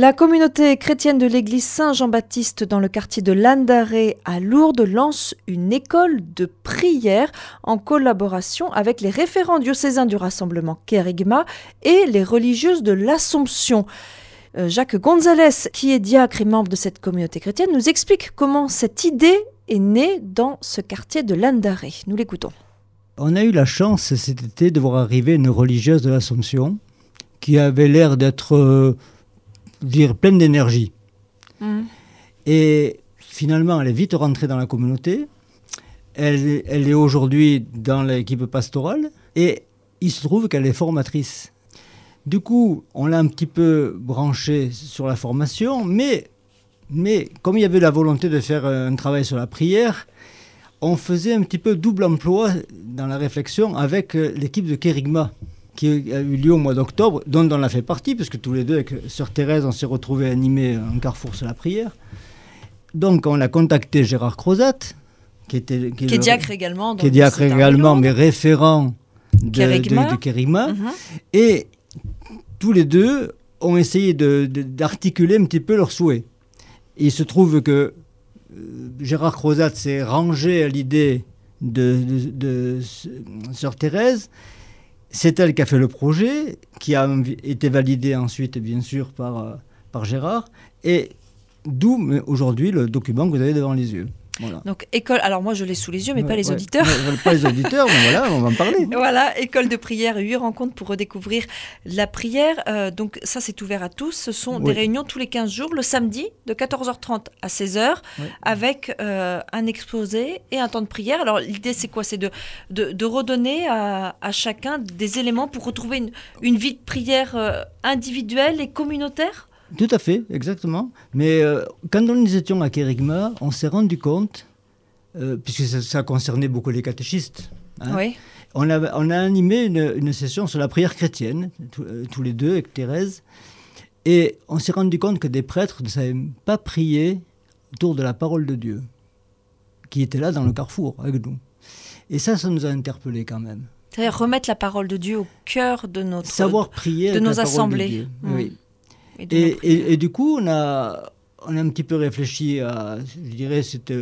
La communauté chrétienne de l'église Saint-Jean-Baptiste dans le quartier de Landaré à Lourdes lance une école de prière en collaboration avec les référents diocésains du rassemblement Kérigma et les religieuses de l'Assomption. Euh, Jacques Gonzalez, qui est diacre et membre de cette communauté chrétienne, nous explique comment cette idée est née dans ce quartier de Landaré. Nous l'écoutons. On a eu la chance cet été de voir arriver une religieuse de l'Assomption qui avait l'air d'être euh, dire, pleine d'énergie. Mm. Et finalement, elle est vite rentrée dans la communauté. Elle, elle est aujourd'hui dans l'équipe pastorale et il se trouve qu'elle est formatrice. Du coup, on l'a un petit peu branchée sur la formation, mais, mais comme il y avait la volonté de faire un travail sur la prière, on faisait un petit peu double emploi dans la réflexion avec l'équipe de Kérigma qui a eu lieu au mois d'octobre, dont on a fait partie, parce que tous les deux, avec Sœur Thérèse, on s'est retrouvés animés un carrefour sur la prière. Donc on a contacté Gérard Crozat, qui, était, qui, est, le, diacre également. Qui est diacre également, mais référent de Kérigma. De, de Kérigma. Mm -hmm. Et tous les deux ont essayé d'articuler un petit peu leurs souhaits. Et il se trouve que euh, Gérard Crozat s'est rangé à l'idée de, de, de, Sœur Thérèse. C'est elle qui a fait le projet, qui a été validé ensuite, bien sûr, par, euh, par Gérard. Et d'où aujourd'hui le document que vous avez devant les yeux. Voilà. Donc école, alors moi je l'ai sous les yeux, mais ouais, pas les ouais. auditeurs. Ouais, pas les auditeurs, mais voilà, on va en parler. voilà, école de prière, huit rencontres pour redécouvrir la prière. Euh, donc ça c'est ouvert à tous. Ce sont des réunions tous les 15 jours, le samedi de 14h30 à 16h, avec euh, un exposé et un temps de prière. Alors l'idée c'est quoi? C'est de, de, de, redonner à, à, chacun des éléments pour retrouver une, une vie de prière euh, individuelle et communautaire? Tout à fait, exactement. Mais euh, quand nous étions à Kérigma, on s'est rendu compte, euh, puisque ça, ça, concernait beaucoup les catéchistes, hein, oui. on, a, on, a, animé une, une, session sur la prière chrétienne, tous, euh, tous les deux, avec Thérèse, et on s'est rendu compte que des prêtres ne savaient pas prier autour de la parole de Dieu, qui était là dans le carrefour avec nous. Et ça, ça nous a interpellés quand même. C'est-à-dire remettre la parole de Dieu au cœur de notre Savoir prier de nos assemblées. De Dieu. Mmh. Oui. Et, et, et, et, du coup, on a, on a un petit peu réfléchi à, je dirais, cette,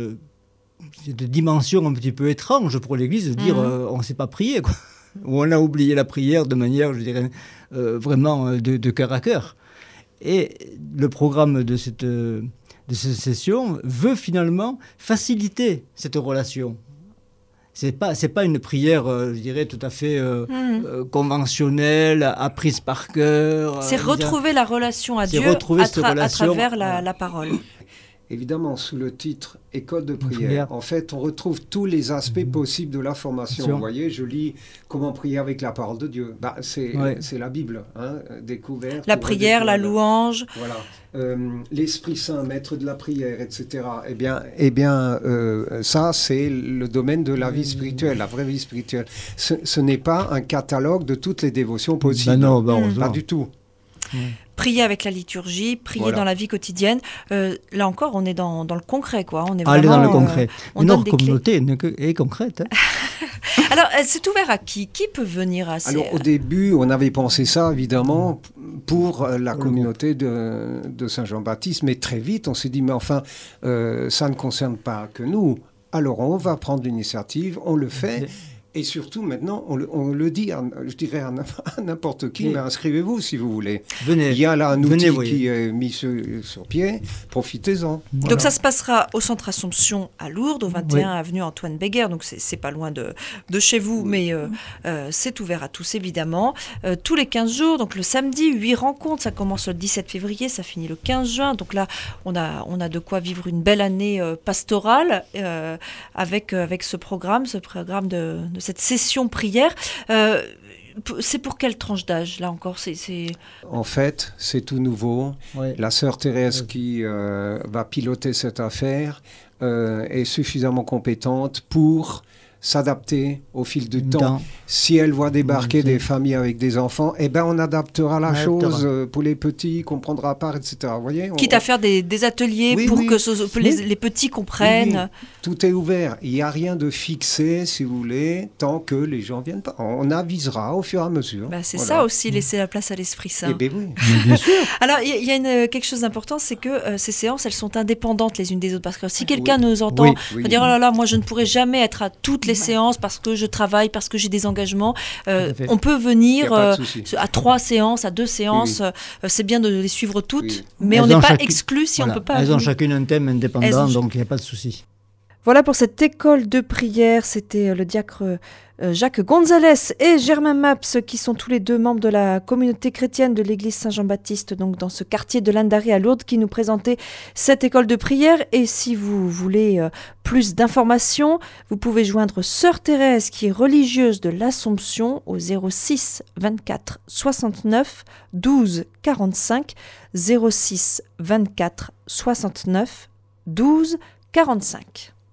cette dimension un petit peu étrange pour l'Église de dire mmh. euh, on ne sait pas prier, quoi. Ou on a oublié la prière de manière, je dirais, euh, vraiment de, de, cœur à cœur. Et le programme de cette, de cette session veut finalement faciliter cette relation c'est pas c'est pas une prière euh, je dirais tout à fait euh, mmh. euh, conventionnelle apprise par cœur c'est retrouver la relation à Dieu à, tra relation, à, travers la, parole évidemment sous le titre école de prière, prière. en fait on retrouve tous les aspects mmh. possibles de la formation vous voyez je lis comment prier avec la parole de Dieu bah, c'est ouais. la Bible hein, découverte la prière la louange voilà euh, l'Esprit Saint, maître de la prière, etc. Eh bien, eh bien euh, ça, c'est le domaine de la vie spirituelle, la vraie vie spirituelle. Ce, ce n'est pas un catalogue de toutes les dévotions possibles. Ben non, ben pas du tout. Mmh. Prier avec la liturgie, prier voilà. dans la vie quotidienne. Euh, là encore, on est dans, dans, le concret, quoi. On est Allez vraiment, dans le concret. Euh, on Notre communauté est concrète. Hein. Alors, c'est ouvert à qui? Qui peut venir à ces... Alors, au début, on avait pensé ça, évidemment, pour la communauté de, de Saint-Jean-Baptiste, mais très vite, on s'est dit, mais enfin, euh, ça ne concerne pas que nous. Alors, on va prendre l'initiative, on le fait. Et surtout, maintenant, on le, on le dit, à, je dirais à n'importe qui, oui. mais inscrivez-vous si vous voulez. Venez. Il y a là un outil Venez, qui est mis sur, sur pied, profitez-en. Voilà. Donc ça se passera au centre Assomption à Lourdes, au 21 oui. avenue Antoine Béguer, donc c'est pas loin de, de chez vous, oui. mais euh, euh, c'est ouvert à tous évidemment. Euh, tous les 15 jours, donc le samedi, 8 rencontres, ça commence le 17 février, ça finit le 15 juin, donc là on a, on a de quoi vivre une belle année euh, pastorale euh, avec, avec ce programme, ce programme de, de cette session prière. Euh, c'est pour quelle tranche d'âge là encore? C'est, En fait, c'est tout nouveau. La sœur Thérèse qui euh, va piloter cette affaire euh, est suffisamment compétente pour s'adapter au fil du temps. Si elle voit débarquer des familles avec des enfants, eh ben on adaptera la chose euh, pour les petits, comprendra pas, etc. Vous voyez, Quitte à faire des, ateliers pour que les, petits comprennent. Tout est ouvert. Il n'y a rien de fixé, si vous voulez, tant que les gens viennent pas. On avisera au fur et à mesure. Bah, c'est ça aussi, laisser la place à l'esprit saint. Eh ben oui. bien sûr. Alors, il y, a quelque chose d'important, c'est que euh, ces séances, elles sont indépendantes les unes des autres. Parce que si quelqu'un nous entend dire, oh là là, moi je ne pourrais jamais être à toutes les séances parce que je travaille, parce que j'ai des engagements. Euh, on peut venir euh, à trois séances, à deux séances. Euh, c'est bien de les suivre toutes, mais on n'est pas exclu si on ne peut pas. Elles ont chacune un thème indépendant, donc il n'y a pas de souci. Voilà pour cette école de prière. C'était le diacre euh, Jacques Gonzalez et Germain Maps, qui sont tous les deux membres de la communauté chrétienne de l'église Saint-Jean-Baptiste, donc dans ce quartier de l'Indaré à Lourdes, qui nous présentaient cette école de prière. Et si vous voulez euh, plus d'informations, vous pouvez joindre Sœur Thérèse, qui est religieuse de l'Assomption, au 06 24 69 12 45. 06 24 69 12 45.